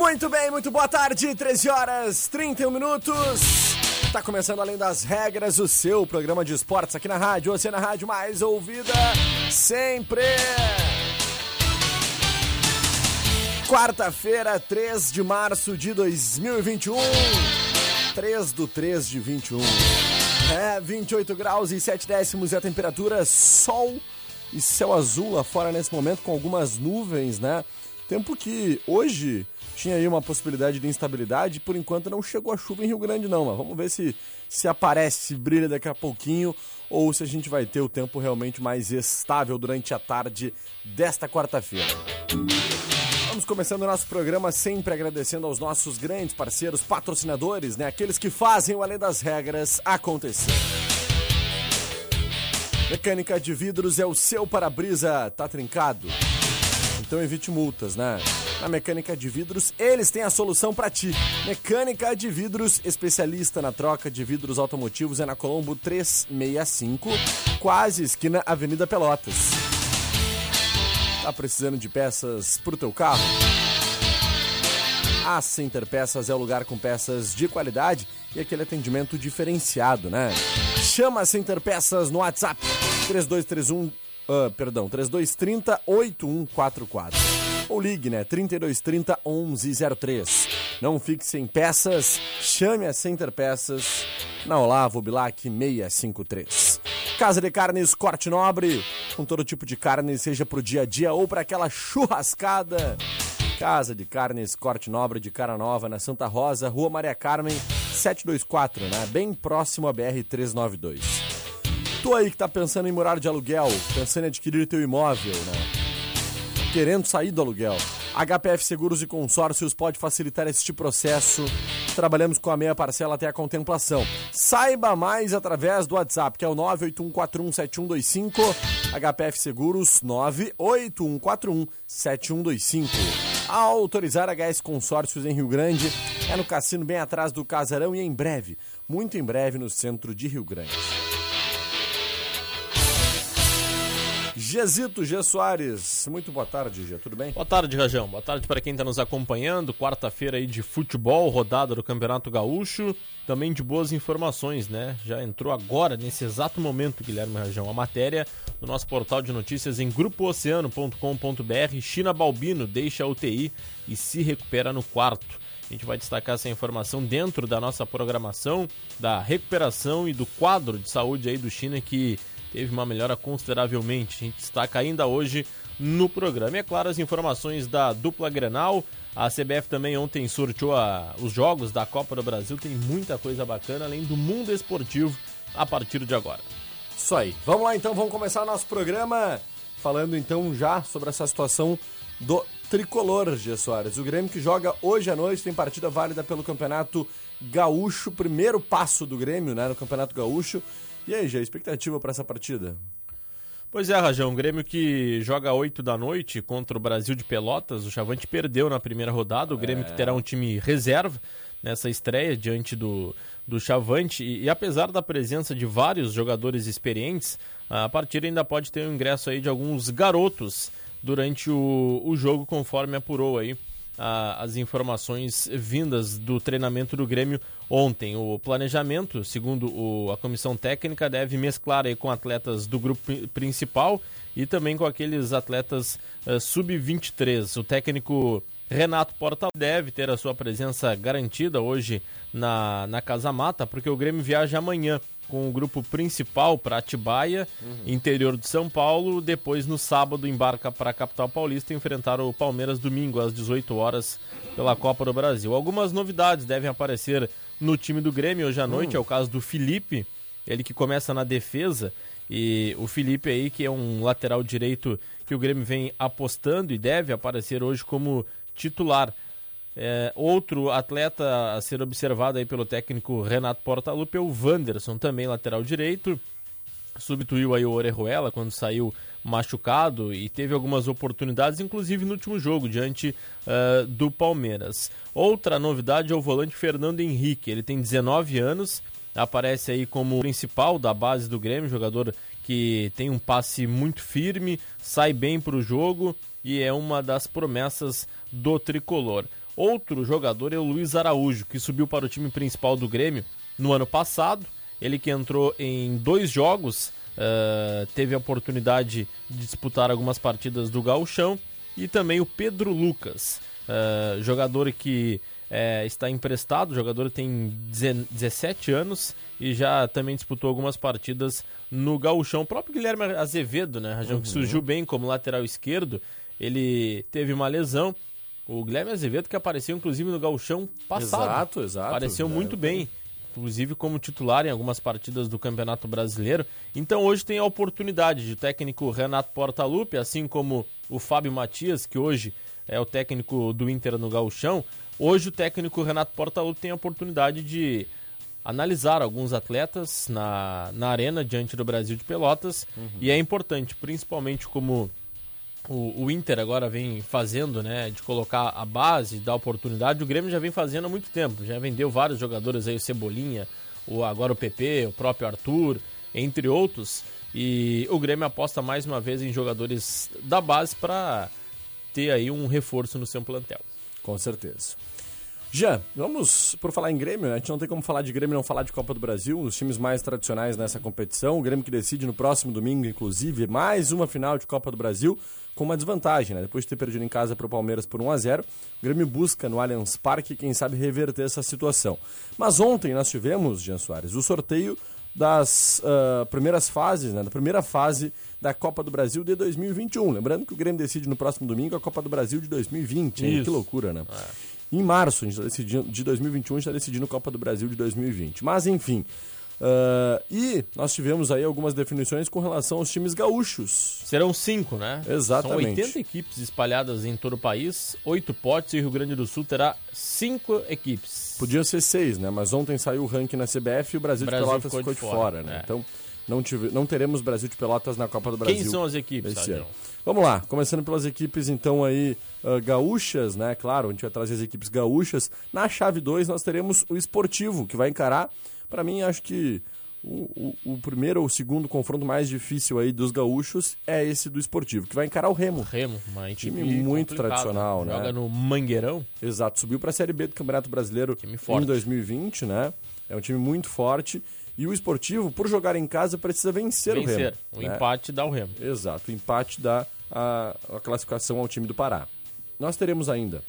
Muito bem, muito boa tarde, 13 horas 31 minutos. Tá começando além das regras o seu programa de esportes aqui na rádio, você na rádio mais ouvida sempre. Quarta-feira, 3 de março de 2021. 3 do 3 de 21. É, 28 graus e 7 décimos é a temperatura, sol e céu azul lá fora nesse momento com algumas nuvens, né? Tempo que hoje tinha aí uma possibilidade de instabilidade, por enquanto não chegou a chuva em Rio Grande não, mas vamos ver se se aparece, se brilha daqui a pouquinho ou se a gente vai ter o tempo realmente mais estável durante a tarde desta quarta-feira. Vamos começando o nosso programa sempre agradecendo aos nossos grandes parceiros, patrocinadores, né? Aqueles que fazem o Além das Regras acontecer. Mecânica de vidros é o seu para-brisa, tá trincado? Então evite multas, né? Na Mecânica de Vidros, eles têm a solução para ti. Mecânica de Vidros, especialista na troca de vidros automotivos, é na Colombo 365, quase esquina Avenida Pelotas. Tá precisando de peças pro teu carro? A Center Peças é o lugar com peças de qualidade e aquele atendimento diferenciado, né? Chama a Center Peças no WhatsApp 3231, uh, perdão, 3230 8144 ou ligue, né? 3230 1103. Não fique sem peças, chame a Center Peças na Olavo Bilac 653. Casa de Carnes Corte Nobre, com todo tipo de carne, seja pro dia a dia ou para aquela churrascada. Casa de Carnes Corte Nobre de Cara Nova, na Santa Rosa, Rua Maria Carmen, 724, né? Bem próximo à BR 392. Tu aí que tá pensando em morar de aluguel, pensando em adquirir teu imóvel, né? querendo sair do aluguel. HPF Seguros e Consórcios pode facilitar este processo. Trabalhamos com a meia parcela até a contemplação. Saiba mais através do WhatsApp, que é o 981417125. HPF Seguros 981417125. A autorizar HS Consórcios em Rio Grande é no cassino bem atrás do Casarão e em breve, muito em breve no centro de Rio Grande. Gesito G. Soares, muito boa tarde, G, tudo bem? Boa tarde, Rajão. Boa tarde para quem está nos acompanhando. Quarta-feira aí de futebol, rodada do Campeonato Gaúcho. Também de boas informações, né? Já entrou agora, nesse exato momento, Guilherme Rajão, a matéria do nosso portal de notícias em grupooceano.com.br. China Balbino deixa a UTI e se recupera no quarto. A gente vai destacar essa informação dentro da nossa programação da recuperação e do quadro de saúde aí do China que teve uma melhora consideravelmente. A gente destaca ainda hoje no programa. E é claro, as informações da dupla Grenal. A CBF também ontem sorteou a, os jogos da Copa do Brasil. Tem muita coisa bacana, além do mundo esportivo, a partir de agora. Isso aí. Vamos lá então, vamos começar nosso programa falando então já sobre essa situação do tricolor, Gia Soares. O Grêmio que joga hoje à noite tem partida válida pelo Campeonato Gaúcho, primeiro passo do Grêmio, né, no Campeonato Gaúcho. E aí, Gia, expectativa para essa partida? Pois é, Rajão, o Grêmio que joga 8 da noite contra o Brasil de Pelotas. O Chavante perdeu na primeira rodada. O Grêmio é. que terá um time reserva nessa estreia diante do, do Chavante. E, e, apesar da presença de vários jogadores experientes, a partida ainda pode ter o ingresso aí de alguns garotos durante o, o jogo, conforme apurou aí as informações vindas do treinamento do Grêmio ontem. O planejamento, segundo o, a comissão técnica, deve mesclar aí com atletas do grupo principal e também com aqueles atletas uh, sub-23. O técnico Renato Porta deve ter a sua presença garantida hoje na, na Casa Mata, porque o Grêmio viaja amanhã com o grupo principal para Atibaia, uhum. interior de São Paulo. Depois, no sábado, embarca para a capital paulista enfrentar o Palmeiras domingo às 18 horas pela Copa do Brasil. Algumas novidades devem aparecer no time do Grêmio hoje à noite. Uhum. É o caso do Felipe, ele que começa na defesa. E o Felipe aí, que é um lateral direito que o Grêmio vem apostando e deve aparecer hoje como titular. É, outro atleta a ser observado aí pelo técnico Renato Portaluppi é o Wanderson, também lateral direito. Substituiu aí o Orejuela quando saiu machucado e teve algumas oportunidades, inclusive no último jogo, diante uh, do Palmeiras. Outra novidade é o volante Fernando Henrique. Ele tem 19 anos, aparece aí como principal da base do Grêmio, jogador que tem um passe muito firme, sai bem para o jogo e é uma das promessas do tricolor. Outro jogador é o Luiz Araújo, que subiu para o time principal do Grêmio no ano passado. Ele que entrou em dois jogos, uh, teve a oportunidade de disputar algumas partidas do Gauchão. E também o Pedro Lucas, uh, jogador que uh, está emprestado, jogador tem 17 anos e já também disputou algumas partidas no Gauchão. O próprio Guilherme Azevedo, né, Rajão, uhum. que surgiu bem como lateral esquerdo, ele teve uma lesão o Guilherme Azevedo que apareceu inclusive no gauchão passado. Exato, exato. Apareceu é, muito bem, inclusive como titular em algumas partidas do Campeonato Brasileiro. Então hoje tem a oportunidade de o técnico Renato Portaluppi, assim como o Fábio Matias, que hoje é o técnico do Inter no gauchão. Hoje o técnico Renato Portaluppi tem a oportunidade de analisar alguns atletas na, na arena diante do Brasil de Pelotas. Uhum. E é importante, principalmente como o, o, Inter agora vem fazendo, né, de colocar a base, dar oportunidade, o Grêmio já vem fazendo há muito tempo, já vendeu vários jogadores aí, o Cebolinha, o, agora o PP, o próprio Arthur, entre outros, e o Grêmio aposta mais uma vez em jogadores da base para ter aí um reforço no seu plantel. Com certeza. Já, vamos, por falar em Grêmio, né? a gente não tem como falar de Grêmio e não falar de Copa do Brasil, um dos times mais tradicionais nessa competição. O Grêmio que decide no próximo domingo, inclusive, mais uma final de Copa do Brasil com uma desvantagem, né? Depois de ter perdido em casa para o Palmeiras por 1 a 0 o Grêmio busca no Allianz Parque, quem sabe, reverter essa situação. Mas ontem nós tivemos, Jean Soares, o sorteio das uh, primeiras fases, né? Da primeira fase da Copa do Brasil de 2021. Lembrando que o Grêmio decide no próximo domingo a Copa do Brasil de 2020. Hein? Que loucura, né? É. Em março de 2021, a gente está decidindo a Copa do Brasil de 2020. Mas, enfim. Uh, e nós tivemos aí algumas definições com relação aos times gaúchos. Serão cinco, né? Exatamente. São 80 equipes espalhadas em todo o país, oito potes e o Rio Grande do Sul terá cinco equipes. Podiam ser seis, né? Mas ontem saiu o ranking na CBF e o Brasil, o Brasil de Pelotas ficou, ficou de, fora, fora né? É. Então não, tive, não teremos Brasil de Pelotas na Copa do Brasil. Quem são as equipes. Vamos lá, começando pelas equipes então aí uh, gaúchas, né? Claro, a gente vai trazer as equipes gaúchas. Na chave 2 nós teremos o esportivo, que vai encarar, para mim, acho que o, o, o, primeiro ou o segundo confronto mais difícil aí dos gaúchos é esse do esportivo, que vai encarar o Remo. Remo, um time muito tradicional, né? Joga no Mangueirão. Exato, subiu para a Série B do Campeonato Brasileiro em 2020, né? É um time muito forte e o esportivo, por jogar em casa, precisa vencer, vencer. o Remo. O né? empate dá o Remo. Exato, o empate dá a, a classificação ao time do Pará. Nós teremos ainda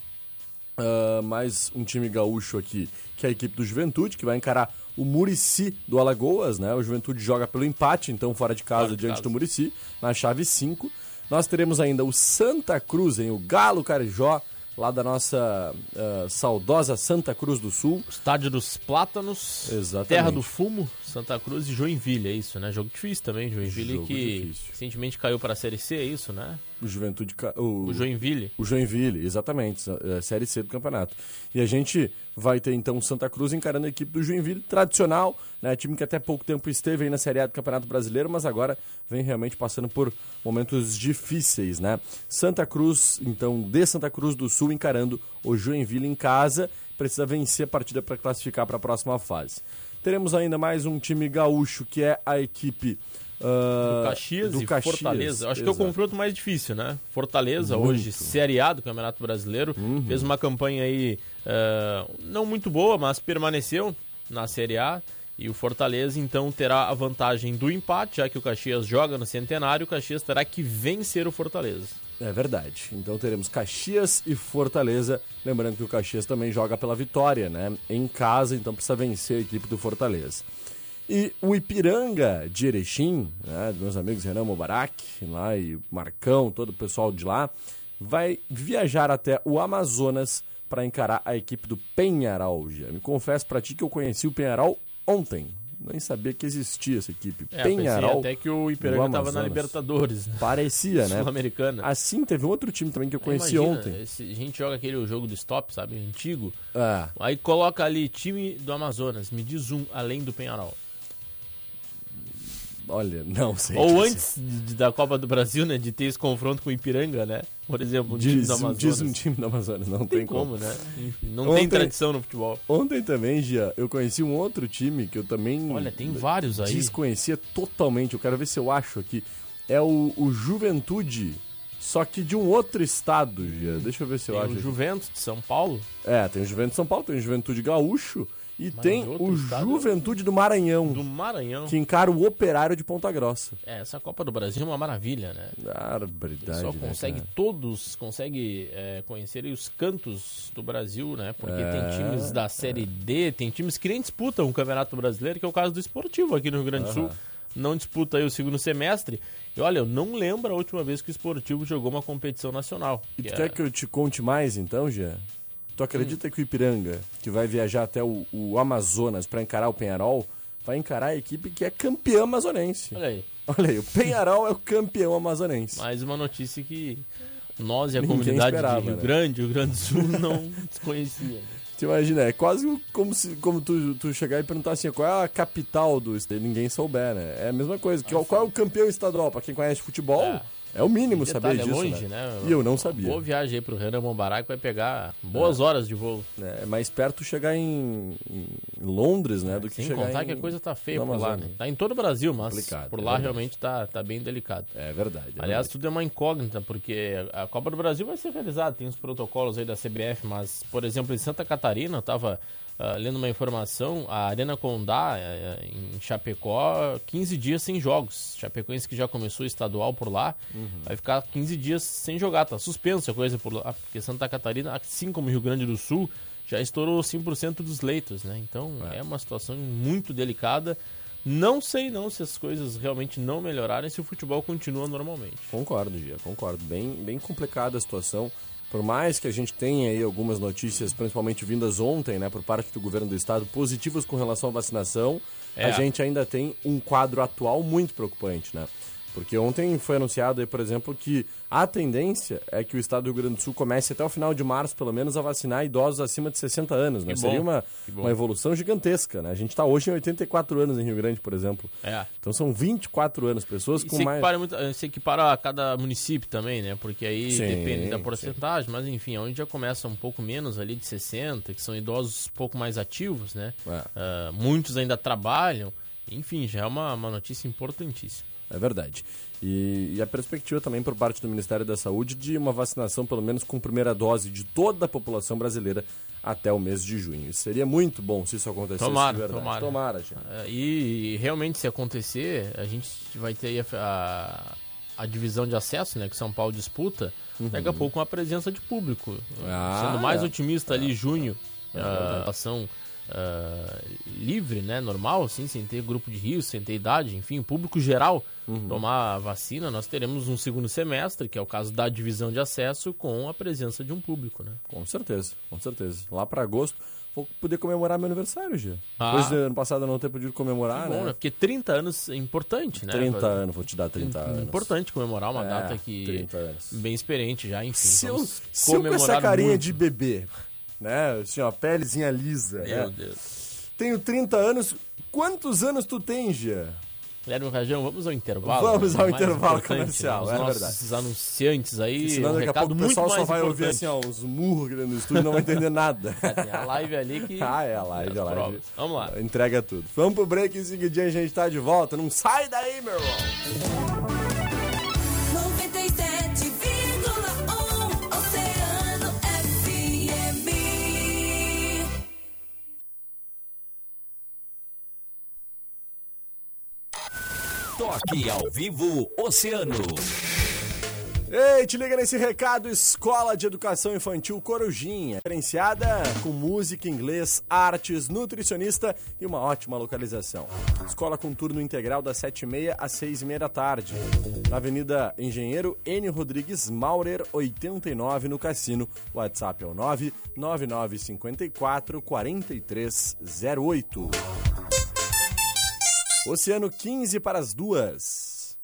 uh, mais um time gaúcho aqui, que é a equipe do Juventude, que vai encarar o Murici do Alagoas, né? O Juventude joga pelo empate, então fora de casa, fora de diante casa. do Murici, na chave 5. Nós teremos ainda o Santa Cruz, hein? o Galo Carijó, lá da nossa uh, saudosa Santa Cruz do Sul. Estádio dos Plátanos, Exatamente. Terra do Fumo, Santa Cruz e Joinville, é isso, né? Jogo difícil também, Joinville Jogo que difícil. recentemente caiu para a Série C, é isso, né? O Juventude. O, O Joinville. O Joinville, exatamente, é, Série C do campeonato. E a gente vai ter então o Santa Cruz encarando a equipe do Joinville, tradicional, né? Time que até pouco tempo esteve aí na Série A do Campeonato Brasileiro, mas agora vem realmente passando por momentos difíceis, né? Santa Cruz, então, de Santa Cruz do Sul encarando o Joinville em casa, precisa vencer a partida para classificar para a próxima fase. Teremos ainda mais um time gaúcho que é a equipe ah, Do Caxias do e Caxias, Fortaleza. Acho que é o exato. confronto mais difícil, né? Fortaleza, Muito. hoje Série A do Campeonato Brasileiro, Uhum. fez uma campanha aí eh, não muito boa, mas permaneceu na Série A. E o Fortaleza, então, terá a vantagem do empate, já que o Caxias joga no Centenário, o Caxias terá que vencer o Fortaleza. É verdade. Então teremos Caxias e Fortaleza. Lembrando que o Caxias também joga pela vitória, né? Em casa, então precisa vencer a equipe do Fortaleza. E o Ipiranga de Erechim, né, meus amigos Renan Mubarak, lá e Marcão, todo o pessoal de lá, vai viajar até o Amazonas para encarar a equipe do Penharol. Já. Me confesso para ti que eu conheci o Penharol ontem. Nem sabia que existia essa equipe. É, Penharol até que o Ipiranga estava na. Libertadores, né? parecia, né? Sul-Americana. Assim, teve um outro time também que eu conheci Imagina, ontem. esse- a gente joga aquele jogo do stop, sabe? Antigo. Ah, Aí coloca ali time do Amazonas, me diz um além do Penharol. Olha, não sei. Ou antes de- da Copa do Brasil, né? De ter esse confronto com o Ipiranga, né? Por exemplo, um time Diz, do Amazonas. diz um time do Amazonas, não, Não tem tem como. como, né? Enfim, não Ontem- tem tradição no futebol. Ontem também, Gia, eu conheci um outro time que eu também Olha, tem vários aí. desconhecia totalmente. Eu quero ver se eu acho aqui. É o, o Juventude, só que de um outro estado, Gia. Deixa eu ver se eu Tem acho. o aqui. Juventus de São Paulo. É, tem o Juventude de São Paulo, tem o Juventude Gaúcho e Mas tem o estado? Juventude do Maranhão, Do Maranhão. que encara o Operário de Ponta Grossa. É, essa Copa do Brasil é uma maravilha, né? Barbaridade. pessoal né, consegue cara? todos, consegue é, conhecer os cantos do Brasil, né? Porque É, tem times da Série D, tem times que nem disputam o Campeonato Brasileiro, que é o caso do Esportivo aqui no Rio Grande do Sul. Não disputa aí o segundo semestre. E olha, eu não lembro a última vez que o Esportivo jogou uma competição nacional. E que tu é- quer que eu te conte mais então, Jean? Tu acredita que o Ipiranga, que vai viajar até o, o Amazonas para encarar o Penharol, vai encarar a equipe que é campeã amazonense? Olha aí, Olha aí, o Penharol é o campeão amazonense. mais uma notícia que nós e a Ninguém comunidade esperava, de Rio né? Grande, Rio Grande do Sul, não desconhecia. Tu imagina, é quase como se como tu, tu chegar e perguntar assim, qual é a capital do estado? Ninguém souber, né? É a mesma coisa. Que, qual é o campeão estadual? Pra quem conhece futebol, é, É. o mínimo Detalhe, saber é disso, longe, né? né? E eu não sabia. Boa viagem aí pro Renan Mombarak, vai pegar boas horas de voo. É mais perto chegar em, em Londres, né? Do que Sem chegar contar em, que a coisa tá feia por lá, né? Tá em todo o Brasil, mas Complicado, por é lá realmente tá, tá bem delicado. É verdade. é Aliás, verdade. tudo é uma incógnita, porque a Copa do Brasil vai ser realizada, tem os protocolos aí da CBF, mas, por exemplo, em Santa Catarina, tava ah, lendo uma informação, a Arena Condá, eh, eh, em Chapecó, 15 dias sem jogos. Chapecoense que já começou estadual por lá, Uhum. vai ficar 15 dias sem jogar, tá suspensa a coisa por lá, porque Santa Catarina, assim como Rio Grande do Sul, já estourou 100% dos leitos, né? Então é. uma situação muito delicada. Não sei não se as coisas realmente não melhorarem, se o futebol continua normalmente. Concordo, Gia, concordo. Bem, bem complicada a situação. Por mais que a gente tenha aí algumas notícias, principalmente vindas ontem, né, por parte do governo do estado, positivas com relação à vacinação, É. a gente ainda tem um quadro atual muito preocupante, né? Porque ontem foi anunciado aí, por exemplo, que a tendência é que o estado do Rio Grande do Sul comece até o final de março, pelo menos, a vacinar idosos acima de 60 anos, né? Seria uma, uma evolução gigantesca, né? A gente está hoje em 84 anos em Rio Grande, por exemplo. É. Então são 24 anos, pessoas E com se mais... equipara, muito, eh, se equipara a cada município também, né? Porque aí Sim, depende da sim. porcentagem, mas enfim, onde já começa um pouco menos ali de 60, que são idosos um pouco mais ativos, né? É. Ah, muitos ainda trabalham, enfim, já é uma, uma notícia importantíssima. É verdade. E, e a perspectiva também por parte do Ministério da Saúde de uma vacinação, pelo menos com primeira dose, de toda a população brasileira até o mês de junho. Isso seria muito bom se isso acontecesse Tomara, de verdade. tomara. Tomara, gente. Ah, e, realmente, se acontecer, a gente vai ter aí a, a, divisão de acesso, né? Que São Paulo disputa, daqui a pouco uma presença de público. Ah, Sendo mais é. otimista ali, junho, a relação uh, livre, né, normal, assim, sem ter grupo de risco, sem ter idade, enfim, o público geral uhum. tomar a vacina, nós teremos um segundo semestre, que é o caso da divisão de acesso, com a presença de um público, né? Com certeza, com certeza. Lá para agosto vou poder comemorar meu aniversário, Gia. Ah. Depois de ano passado eu não ter podido comemorar, bom, né? né? Porque 30 anos é importante, né? 30 anos, vou te dar 30 é anos. Importante comemorar uma é, data que 30 anos. bem experiente já, enfim. Se eu, se eu com essa carinha muito. de bebê, né? Assim, ó, pelezinha lisa. Meu né? Deus. Tenho 30 anos. Quantos anos tu tem, Gia? Guilherme Rajão, vamos ao intervalo. Vamos ao intervalo comercial, né? é verdade. Os anunciantes aí, senão um daqui a pouco o pessoal só vai ouvir assim, ó, uns murros no estúdio e não vai entender nada. É, tem a live ali que... Ah, é a live, a live. Provas. Vamos lá. Entrega tudo. Vamos pro break e em seguidinho a gente tá de volta. Não sai daí, meu irmão. Toque ao vivo Oceano. Ei, te liga nesse recado, Escola de Educação Infantil Corujinha, diferenciada com música, inglês, artes, nutricionista e uma ótima localização. Escola com turno integral das 7h30 às 6h30 da tarde. Na Avenida Engenheiro N. Rodrigues Maurer, 89, no Cassino. WhatsApp é o 99954 4308. Oceano 15 para as duas.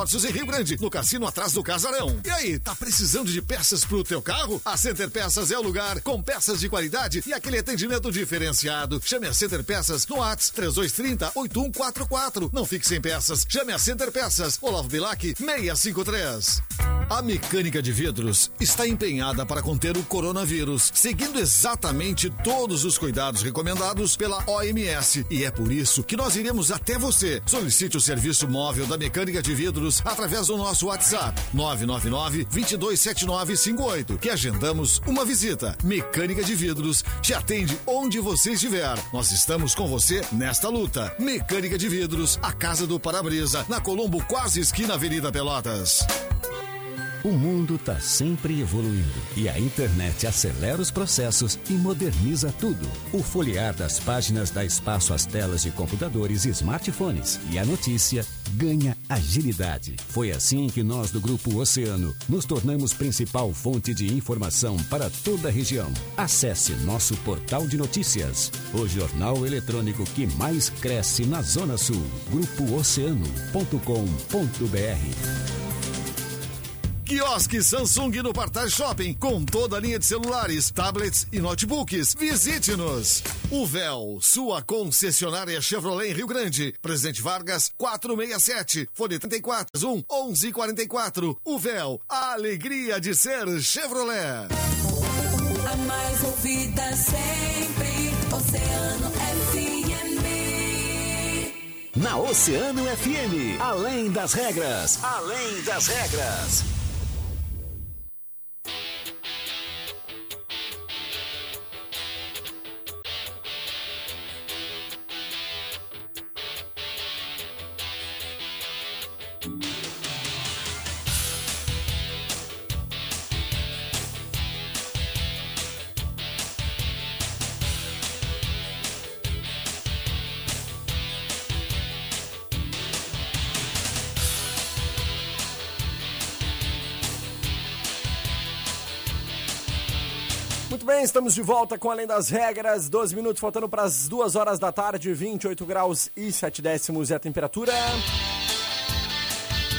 Consórcios em Rio Grande, no cassino atrás do Casarão. E aí, tá precisando de peças pro teu carro? A Center Peças é o lugar, com peças de qualidade e aquele atendimento diferenciado. Chame a Center Peças no WhatsApp 3230 8144. Não fique sem peças. Chame a Center Peças. Olavo Bilac 653. A mecânica de vidros está empenhada para conter o coronavírus, seguindo exatamente todos os cuidados recomendados pela OMS. E é por isso que nós iremos até você. Solicite o serviço móvel da mecânica de vidros através do nosso WhatsApp 999 227958, que agendamos uma visita. Mecânica de Vidros te atende onde você estiver. Nós estamos com você nesta luta. Mecânica de Vidros, a casa do para-brisa, na Colombo, quase esquina Avenida Pelotas. O mundo está sempre evoluindo e a internet acelera os processos e moderniza tudo. O folhear das páginas dá espaço às telas de computadores e smartphones e a notícia ganha agilidade. Foi assim que nós do Grupo Oceano nos tornamos principal fonte de informação para toda a região. Acesse nosso portal de notícias, o jornal eletrônico que mais cresce na Zona Sul. grupooceano.com.br Quiosque Samsung no Partage Shopping, com toda a linha de celulares, tablets e notebooks. Visite-nos. O Véu, sua concessionária Chevrolet em Rio Grande. Presidente Vargas, 467. Fone 34 1 1144. O Véu, a alegria de ser Chevrolet. A mais ouvida sempre, Oceano FM. Na Oceano FM, além das regras, além das regras. Bem, estamos de volta com Além das Regras. 12 minutos faltando para as 2 horas da tarde, 28 graus e 7 décimos é a temperatura.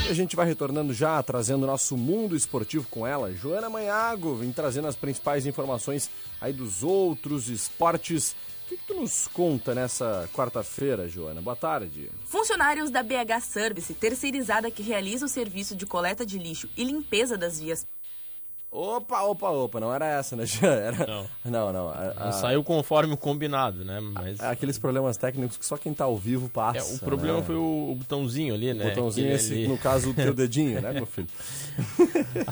E a gente vai retornando já, trazendo nosso mundo esportivo com ela. Joana Manhago, vem trazendo as principais informações aí dos outros esportes. O que, que tu nos conta nessa quarta-feira, Joana? Boa tarde. Funcionários da BH Service, terceirizada que realiza o serviço de coleta de lixo e limpeza das vias Opa, opa, opa, não era essa, né, Jean? Era... Não. Não, não. a- Não a- saiu conforme o combinado, né? Mas Aqueles problemas técnicos que só quem tá ao vivo passa. é, o problema né? foi o, o botãozinho ali, O né? botãozinho, Aquele esse, ali. no caso, o teu dedinho, né, meu filho?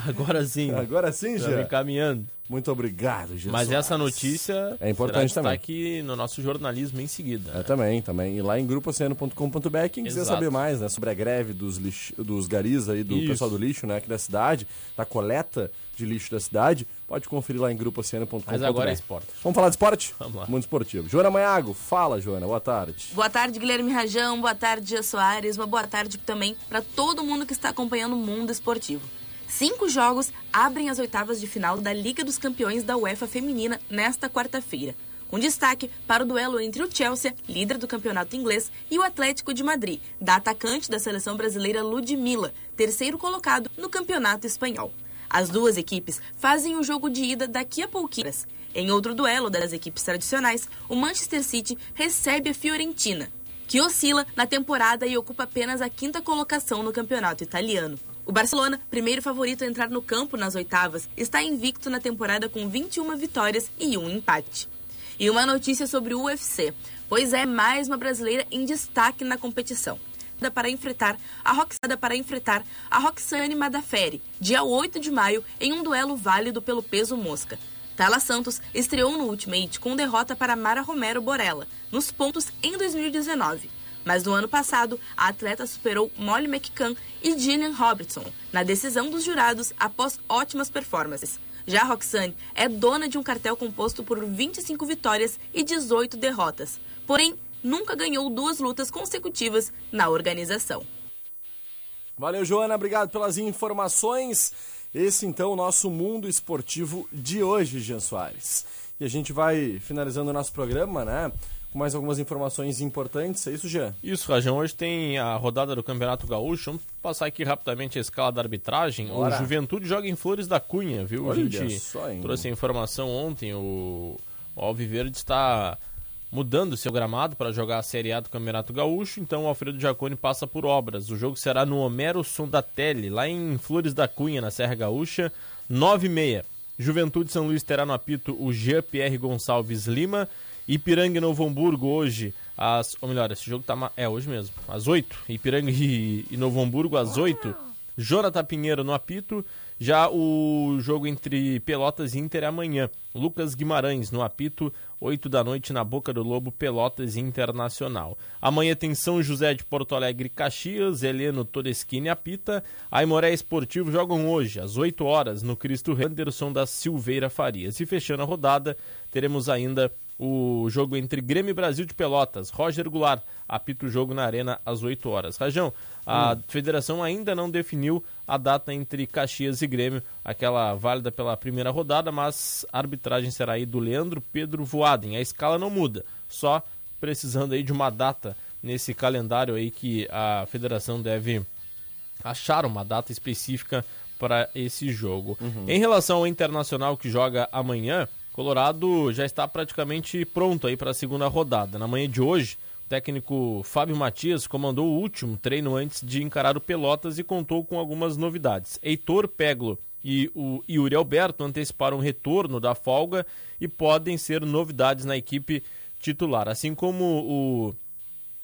Agora sim, Agora sim, estamos Jean. encaminhando. Muito obrigado, Jean Mas essa notícia É importante será também. destaque no nosso jornalismo em seguida. É, né? também, também. E lá em grupooceano.com.br, quem quiser Exato. saber mais, né, sobre a greve dos, lixo, dos garis aí, do Isso. pessoal do lixo, né, aqui da cidade, da coleta de lixo da cidade, pode conferir lá em grupooceano.com.br. Mas agora é esporte. Vamos falar de esporte? Vamos lá. Mundo esportivo. Joana Manhago, fala, Joana, boa tarde. Boa tarde, Guilherme Rajão. Boa tarde, Gia Soares. Uma boa tarde também para todo mundo que está acompanhando o mundo esportivo. Cinco jogos abrem as oitavas de final da Liga dos Campeões da UEFA Feminina nesta quarta-feira. Com destaque para o duelo entre o Chelsea, líder do campeonato inglês, e o Atlético de Madrid, da atacante da seleção brasileira Ludmilla, terceiro colocado no campeonato espanhol. As duas equipes fazem o jogo de ida daqui a pouquinhos. Em outro duelo das equipes tradicionais, o Manchester City recebe a Fiorentina, que oscila na temporada e ocupa apenas a quinta colocação no campeonato italiano. O Barcelona, primeiro favorito a entrar no campo nas oitavas, está invicto na temporada com 21 vitórias e um empate. E uma notícia sobre o UFC, pois é mais uma brasileira em destaque na competição. Para enfrentar a Roxada para enfrentar a Roxane Madaferi, dia 8 de maio, em um duelo válido pelo peso mosca. Tala Santos estreou no Ultimate com derrota para Mara Romero Borella, nos pontos em 2019. Mas no ano passado, a atleta superou Molly McCann e Gillian Robertson na decisão dos jurados após ótimas performances. Já Roxane é dona de um cartel composto por 25 vitórias e 18 derrotas, porém nunca ganhou duas lutas consecutivas na organização. Valeu, Joana, obrigado pelas informações. Esse, então, o nosso mundo esportivo de hoje, Jean Soares. E a gente vai finalizando o nosso programa, né? Com mais algumas informações importantes. É isso, Jean? Isso, Rajão. Hoje tem a rodada do Campeonato Gaúcho. Vamos passar aqui rapidamente a escala da arbitragem. Bora. O Juventude joga em Flores da Cunha, viu? Olha a gente só, hein? trouxe a informação ontem. O, o Alviverde está mudando seu gramado para jogar a Série A do Campeonato Gaúcho. Então o Alfredo Giacone passa por obras. O jogo será no Homero Sondatelli, lá em Flores da Cunha, na Serra Gaúcha, 9 e meia. Juventude São Luís terá no apito o Jean-Pierre Gonçalves Lima. Ipiranga e Novo Hamburgo hoje, às, ou melhor, esse jogo tá, é hoje mesmo, às 8. Ipiranga e, e Novo Hamburgo às 8. Jonathan Pinheiro no apito. Já o jogo entre Pelotas e Inter é amanhã. Lucas Guimarães no apito, 8 da noite na Boca do Lobo, Pelotas e Internacional. Amanhã tem São José de Porto Alegre e Caxias, Heleno Todeschini apita. Aimoré Esportivo jogam hoje, às 8 horas, no Cristo Rei, Anderson da Silveira Farias. E fechando a rodada, teremos ainda o jogo entre Grêmio e Brasil de Pelotas. Roger Goulart apita o jogo na Arena às 8 horas. Rajão, a federação ainda não definiu a data entre Caxias e Grêmio, aquela válida pela primeira rodada, mas a arbitragem será aí do Leandro Pedro Voaden. A escala não muda, só precisando aí de uma data nesse calendário aí que a federação deve achar uma data específica para esse jogo. Em relação ao Internacional que joga amanhã, Colorado já está praticamente pronto aí para a segunda rodada. Na manhã de hoje, o técnico Fábio Matias comandou o último treino antes de encarar o Pelotas e contou com algumas novidades. Heitor Peglo e o Yuri Alberto anteciparam o retorno da folga e podem ser novidades na equipe titular. Assim como o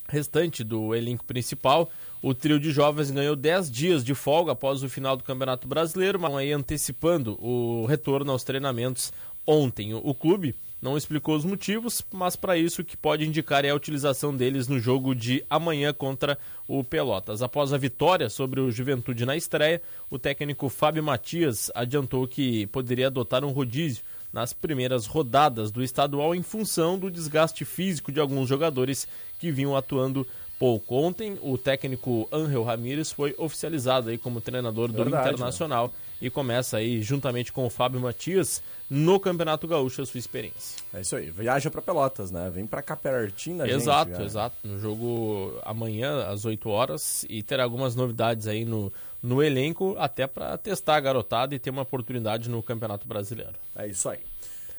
restante do elenco principal, o trio de jovens ganhou 10 dias de folga após o final do Campeonato Brasileiro, mas aí antecipando o retorno aos treinamentos ontem. O, clube não explicou os motivos, mas para isso o que pode indicar é a utilização deles no jogo de amanhã contra o Pelotas. Após a vitória sobre o Juventude na estreia, o técnico Fábio Matias adiantou que poderia adotar um rodízio nas primeiras rodadas do estadual em função do desgaste físico de alguns jogadores que vinham atuando pouco. Ontem, o técnico Angel Ramírez foi oficializado aí como treinador do Verdade, Internacional e começa aí, juntamente com o Fábio Matias, no Campeonato Gaúcho a sua experiência. É isso aí. Viaja pra Pelotas, né? Vem pra cá pertinho gente. exato, exato. No jogo amanhã, às 8 horas, e terá algumas novidades aí no, no elenco, até para testar a garotada e ter uma oportunidade no Campeonato Brasileiro. É isso aí.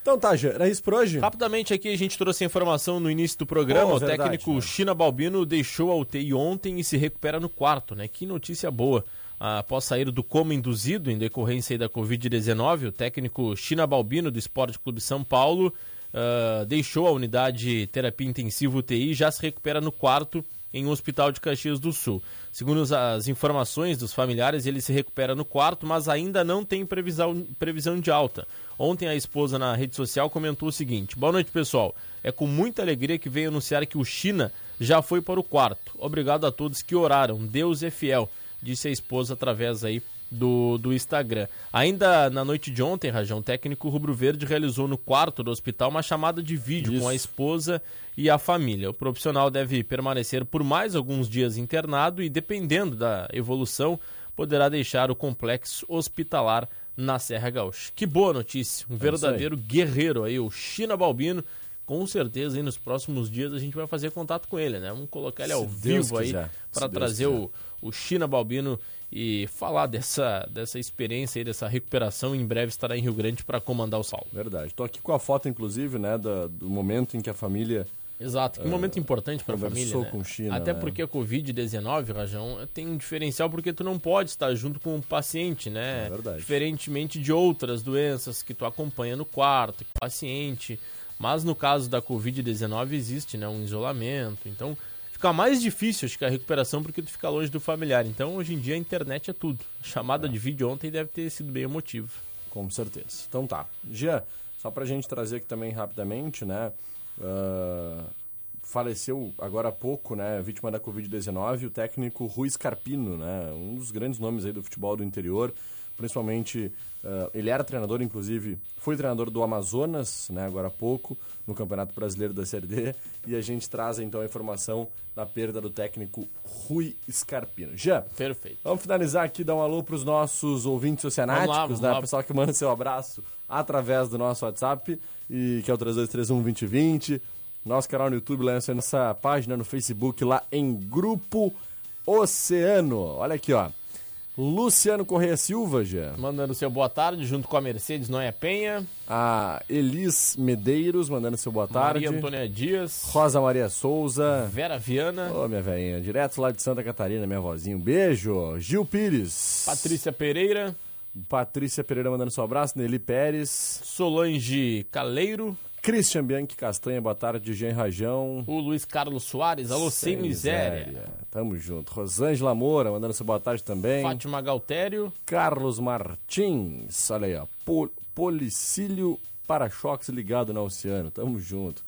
Então tá, Jean, era isso por hoje? Rapidamente aqui a gente trouxe a informação no início do programa. Oh, o verdade, técnico né? China Balbino deixou a UTI ontem e se recupera no quarto, né? Que notícia boa. após sair do coma induzido em decorrência da Covid-19, o técnico China Balbino do Esporte Clube São Paulo uh, deixou a unidade terapia intensiva UTI e já se recupera no quarto em um hospital de Caxias do Sul. Segundo as informações dos familiares, ele se recupera no quarto, mas ainda não tem previsão, previsão de alta. Ontem a esposa na rede social comentou o seguinte: Boa noite, pessoal. É com muita alegria que venho anunciar que o China já foi para o quarto. Obrigado a todos que oraram. Deus é fiel, disse a esposa através aí do, do Instagram. Ainda na noite de ontem, Rajão, o técnico rubro-verde realizou no quarto do hospital uma chamada de vídeo Isso. com a esposa e a família. O profissional deve permanecer por mais alguns dias internado e, dependendo da evolução, poderá deixar o complexo hospitalar na Serra Gaúcha. Que boa notícia, um verdadeiro guerreiro aí, o China Balbino. Com certeza aí nos próximos dias a gente vai fazer contato com ele, né? Vamos colocar ele Se ao Deus vivo aí para se trazer o, o China Balbino e falar dessa, dessa experiência aí, dessa recuperação. Em breve estará em Rio Grande para comandar o salvo. Verdade. Tô aqui com a foto, inclusive, né, da- do momento em que a família Exato, que momento importante para a família. Né? com o China, Até né? porque a Covid-19, Rajão, tem um diferencial porque tu não pode estar junto com o paciente, né? É verdade. Diferentemente de outras doenças que tu acompanha no quarto, paciente. Mas no caso da Covid-19 existe né, um isolamento. Então fica mais difícil, acho que a recuperação porque tu fica longe do familiar. Então hoje em dia a internet é tudo. A chamada de vídeo ontem deve ter sido bem emotivo. Com certeza. Então tá. Jean, só pra gente trazer aqui também rapidamente, né? ah, faleceu agora há pouco, né? Vítima da Covid-19, o técnico Rui Scarpino, né? Um dos grandes nomes aí do futebol do interior. Principalmente, ah, ele era treinador, inclusive, foi treinador do Amazonas, né? Agora há pouco, no Campeonato Brasileiro da Série D. E a gente traz então a informação da perda do técnico Rui Scarpino. Jean, Perfeito. Vamos finalizar aqui, dar um alô para os nossos ouvintes oceanáticos, Vamos lá, vamos né? lá. O pessoal que manda seu abraço através do nosso WhatsApp, e que é o 3231-2020. Nosso canal no YouTube, lá nessa nossa página no Facebook, lá em Grupo Oceano. Olha aqui, ó. Luciano Correia Silva, já. Mandando seu boa tarde junto com a Mercedes Noia Penha, A Elis Medeiros, mandando seu boa tarde. Maria Antônia Dias, Rosa Maria Souza. Vera Viana, Ô, minha velhinha, direto lá de Santa Catarina, minha vozinha. Um beijo. Gil Pires. Patrícia Pereira, Patrícia Pereira mandando seu abraço. Nelly Pérez. Solange Caleiro, Christian Bianchi Castanha, boa tarde. Jean Rajão. o Luiz Carlos Soares, alô, sem, miséria. Tamo junto. Rosângela Moura mandando seu boa tarde também. Fátima Galtério, Carlos Martins. Olha aí, ó. Pol Policílio Para-choques ligado no oceano. Tamo junto.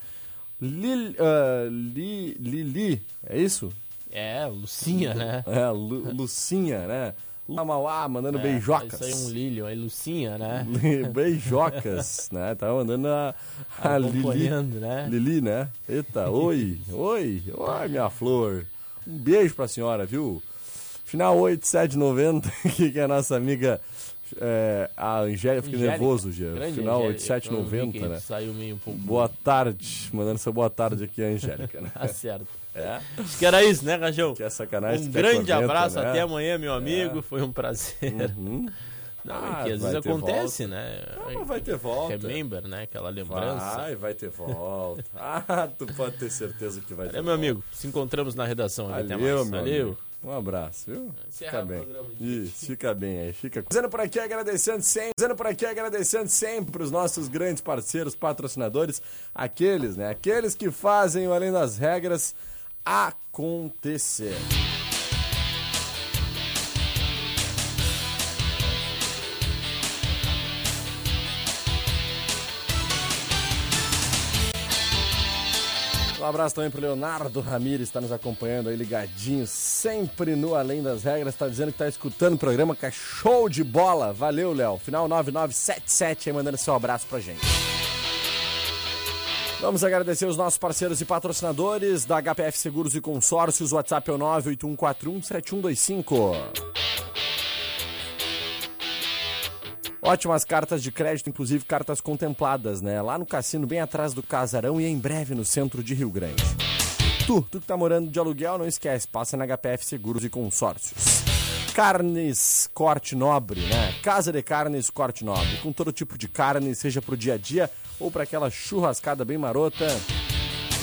Ah, Li- Lili, é isso? é, Lucinha, né? É, Lu- Lucinha, né? Mauá mandando É, beijocas. Isso aí é um Lilian, aí Lucinha, né? Beijocas, né? Tá mandando a, a Lili. Acompanhando, né? Lili, né? Eita, oi, oi, oi, minha flor. Um beijo pra senhora, viu? Final 8790, que é a nossa amiga é, a Angélica. Fiquei Angélica, nervoso, Gia. Final Angélica. Eu vi 8790, que né? Saiu meio um pouco. Boa tarde, mandando seu boa tarde aqui a Angélica, né? Tá certo. É. Acho que era isso, né, Rajão? Que é sacanagem. Um é grande abraço, né? até amanhã, meu amigo. Foi um prazer. Uhum. Não, Ah, é que às vezes ter acontece, né? Ah, vai ter volta. Remember, né? Aquela lembrança. Vai, vai ter volta. Ah, tu pode ter certeza que vai ter É, meu volta. amigo, se encontramos na redação. Até Valeu, mais. meu Valeu. amigo. Um abraço, viu? Encerra Fica bem. Isso, fica bem aí, fica. Fazendo por aqui, agradecendo sempre, fazendo por aqui, agradecendo sempre os nossos grandes parceiros, patrocinadores, aqueles, né? Aqueles que fazem o Além das Regras acontecer. Um abraço também pro Leonardo Ramires, está nos acompanhando aí ligadinho, sempre no Além das Regras, está dizendo que está escutando o programa, que é show de bola. Valeu, Léo. Final 9977 aí mandando seu abraço pra gente. Vamos agradecer os nossos parceiros e patrocinadores da HPF Seguros e Consórcios. O WhatsApp é o 981417125. Ótimas cartas de crédito, inclusive cartas contempladas, né? Lá no cassino, bem atrás do casarão e em breve no centro de Rio Grande. Tu, tu que tá morando de aluguel, não esquece, passa na HPF Seguros e Consórcios. Carnes Corte Nobre, né? Casa de Carnes Corte Nobre, com todo tipo de carne, seja pro dia a dia ou para aquela churrascada bem marota.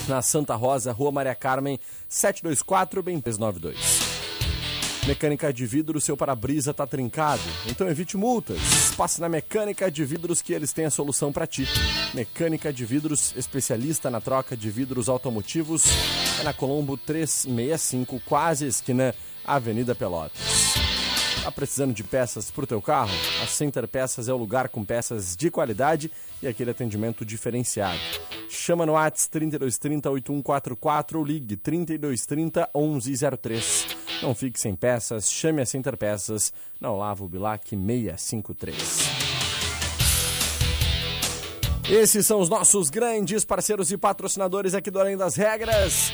Na Santa Rosa, Rua Maria Carmen, 724, bem 392. Mecânica de vidro, seu para-brisa tá trincado. Então evite multas. Passe na Mecânica de Vidros que eles têm a solução para ti. Mecânica de Vidros, especialista na troca de vidros automotivos, é na Colombo 365, quase esquina Avenida Pelotas. Tá precisando de peças para o teu carro? A Center Peças é o lugar com peças de qualidade e aquele atendimento diferenciado. Chama no Whats 3230 8144 ou ligue 3230 1103. Não fique sem peças, chame a Center Peças na Olavo Bilac 653. Esses são os nossos grandes parceiros e patrocinadores aqui do Além das Regras.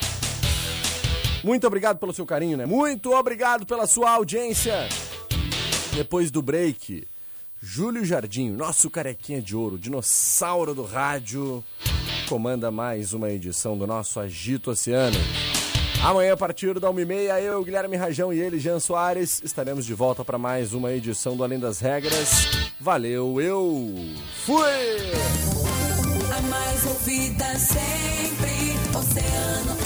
Muito obrigado pelo seu carinho, né? Muito obrigado pela sua audiência. Depois do break, Júlio Jardim, nosso carequinha de ouro, dinossauro do rádio, comanda mais uma edição do nosso Agito Oceano. Amanhã, a partir da 1h30, eu, Guilherme Rajão e ele, Jean Soares, estaremos de volta para mais uma edição do Além das Regras. Valeu, eu fui! A mais ouvida sempre, Oceano